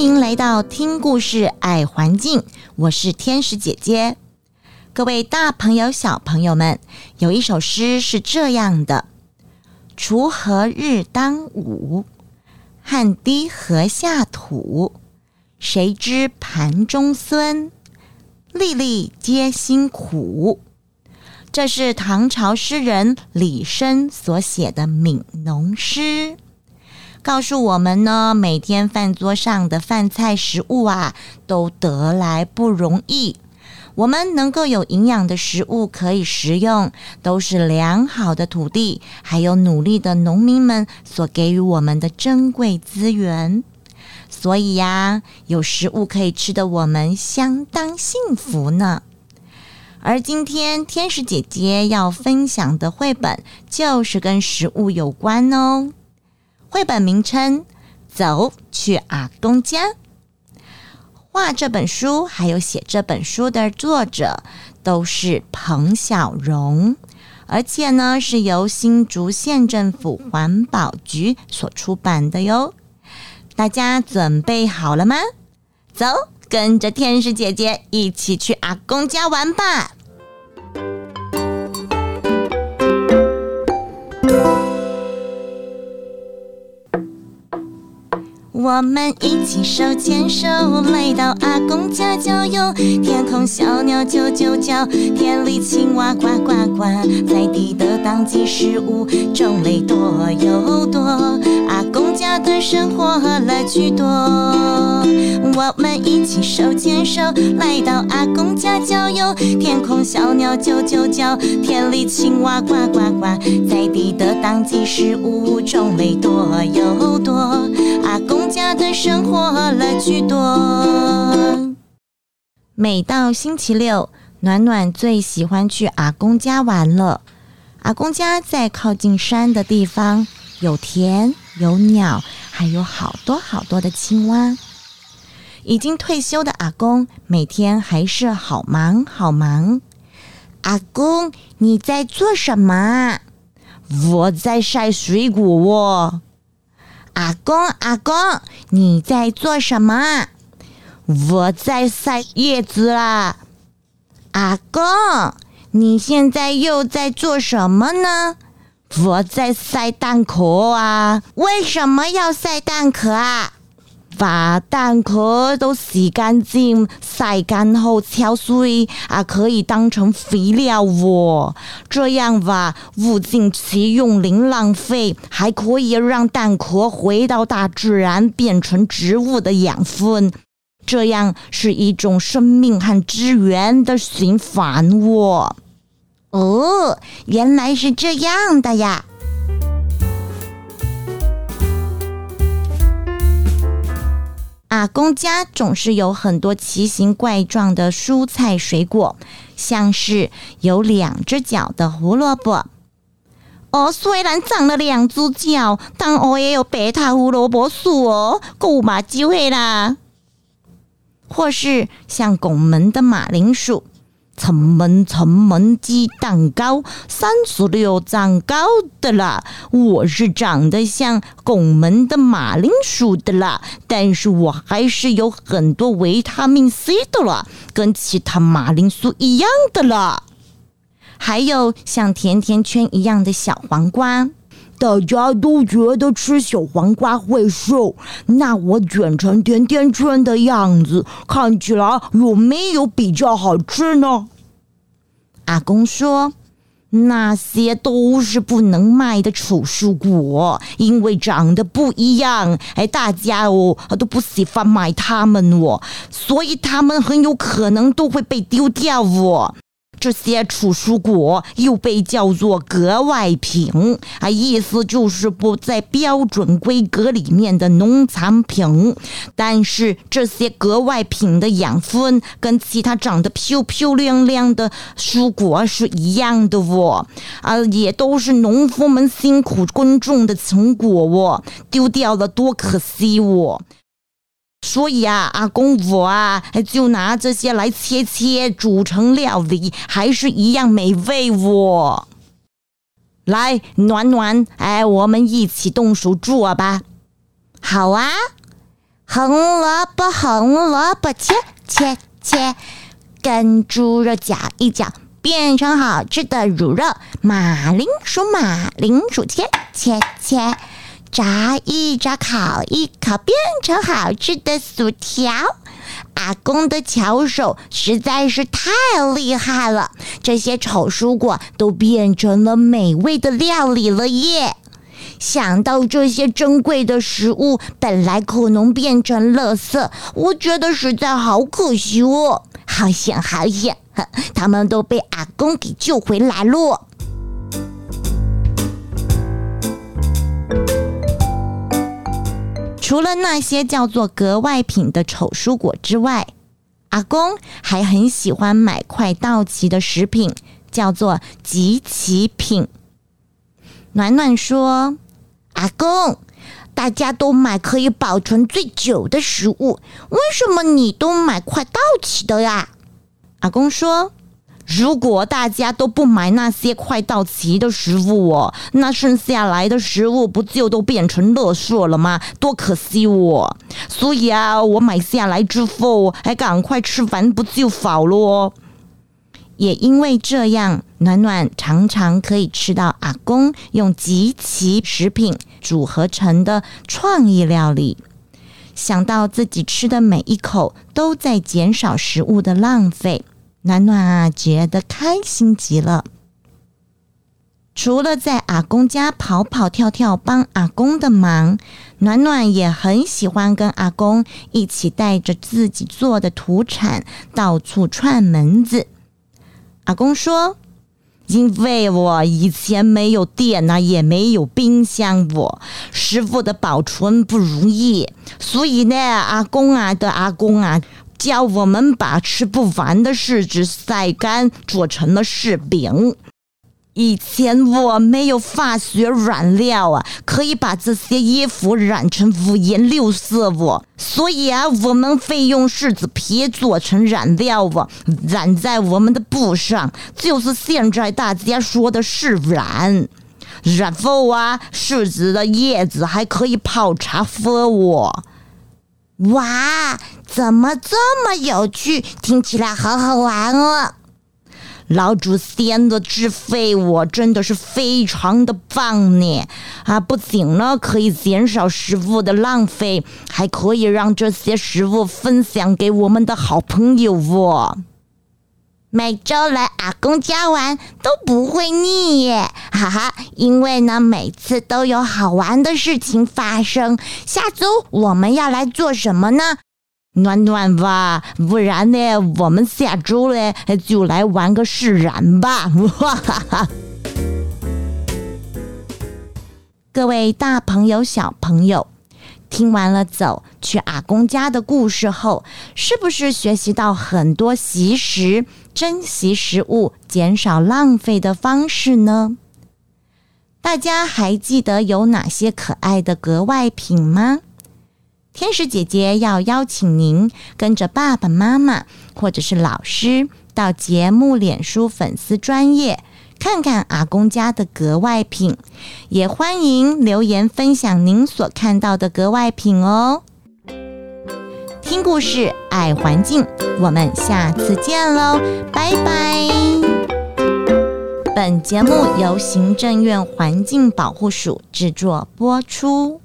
欢迎来到听故事爱环境，我是天使姐姐。各位大朋友、小朋友们，有一首诗是这样的：“锄禾日当午，汗滴禾下土。谁知盘中餐，粒粒皆辛苦。”这是唐朝诗人李绅所写的悯农诗。告诉我们呢，每天饭桌上的饭菜食物啊，都得来不容易。我们能够有营养的食物可以食用，都是良好的土地，还有努力的农民们所给予我们的珍贵资源。所以呀，有食物可以吃的我们相当幸福呢。而今天天使姐姐要分享的绘本，就是跟食物有关哦。绘本名称《走去阿公家》，画这本书还有写这本书的作者都是彭小荣，而且呢是由新竹县政府环保局所出版的哟。大家准备好了吗？走，跟着天使姐姐一起去阿公家玩吧！我们一起手牵手来到阿公家郊游，天空小鸟啾啾叫，田里青蛙呱呱呱，在地的当季食物种类多又多，阿公家的生活乐趣多。我们一起手牵手来到阿公家郊游，天空小鸟啾啾叫，田里青蛙呱呱呱，在地的当季食物种类多又多，生活乐趣多。每到星期六，暖暖最喜欢去阿公家玩了。阿公家在靠近山的地方，有田，有鸟，还有好多好多的青蛙。已经退休的阿公，每天还是好忙好忙。阿公，你在做什么？我在晒水果哦。阿公，阿公，你在做什么？我在晒叶子啦。阿公，你现在又在做什么呢？我在晒蛋壳啊。为什么要晒蛋壳啊？把蛋壳都洗干净，晒干后敲碎啊，可以当成肥料哦。这样吧，物尽其用，零浪费，还可以让蛋壳回到大自然，变成植物的养分。这样是一种生命和资源的循环哦。哦，原来是这样的呀。阿公家总是有很多奇形怪状的蔬菜水果，像是有两只脚的胡萝卜。哦，虽然长了两只脚，但我也有白塔胡萝卜树哦，够嘛机会啦。或是像拱门的马铃薯。城门城门鸡蛋糕，三十六长高的啦。我是长得像拱门的马铃薯的啦，但是我还是有很多维他命 C 的啦，跟其他马铃薯一样的啦。还有像甜甜圈一样的小黄瓜，大家都觉得吃小黄瓜会瘦，那我卷成甜甜圈的样子，看起来有没有比较好吃呢？阿公说：“那些都是不能卖的丑蔬果，因为长得不一样，哎，大家哦都不喜欢买它们哦，所以它们很有可能都会被丢掉哦。”这些储蔬果又被叫做格外品啊，意思就是不在标准规格里面的农产品。但是这些格外品的养分跟其他长得漂漂亮亮的蔬果是一样的哦，啊，也都是农夫们辛苦耕种的成果哦，丢掉了多可惜哦。所以啊，阿公我啊，就拿这些来切切，煮成料理，还是一样美味哦。来，暖暖，哎，我们一起动手做吧。好啊，红萝卜，红萝卜，切切切，跟猪肉搅一搅，变成好吃的卤肉。马铃薯，马铃薯，切切切，炸一炸，烤一烤，变成好吃的薯条。阿公的巧手实在是太厉害了，这些丑蔬果都变成了美味的料理了耶！想到这些珍贵的食物本来可能变成垃圾，我觉得实在好可惜哦。好险好险，他们都被阿公给救回来了。除了那些叫做格外品的丑蔬果之外，阿公还很喜欢买快到期的食品，叫做集齐品。暖暖说。阿公，大家都买可以保存最久的食物，为什么你都买快到期的呀？阿公说：“如果大家都不买那些快到期的食物哦，那剩下来的食物不就都变成垃圾了吗？多可惜哦！所以啊，我买下来之后还赶快吃完，不就好了？”也因为这样，暖暖常常可以吃到阿公用即期食品组合成的创意料理。想到自己吃的每一口都在减少食物的浪费，暖暖啊觉得开心极了。除了在阿公家跑跑跳跳帮阿公的忙，暖暖也很喜欢跟阿公一起带着自己做的土产到处串门子。阿公说：“因为我以前没有电呐，也没有冰箱，我食物的保存不容易，所以呢，阿公啊的阿公啊，教我们把吃不完的柿子晒干，做成了柿饼。”以前我没有化学染料啊，可以把这些衣服染成五颜六色哦。所以啊，我们会用柿子皮做成染料哦，染在我们的布上，就是现在大家说的柿染。然后啊，柿子的叶子还可以泡茶喝哦。哇，怎么这么有趣？听起来好好玩哦。老祖先的智慧，我真的是非常的棒呢！啊，不仅呢可以减少食物的浪费，还可以让这些食物分享给我们的好朋友哦。每周来阿公家玩都不会腻耶，哈哈！因为呢，每次都有好玩的事情发生。下周我们要来做什么呢？暖暖吧，不然呢，我们下周呢就来玩个释然吧！哇哈哈！各位大朋友、小朋友，听完了走去阿公家的故事后，是不是学习到很多惜食、珍惜食物、减少浪费的方式呢？大家还记得有哪些可爱的格外品吗？天使姐姐要邀请您跟着爸爸妈妈或者是老师到节目脸书粉丝专业看看阿公家的格外品，也欢迎留言分享您所看到的格外品哦。听故事，爱环境，我们下次见喽，拜拜。本节目由行政院环境保护署制作播出。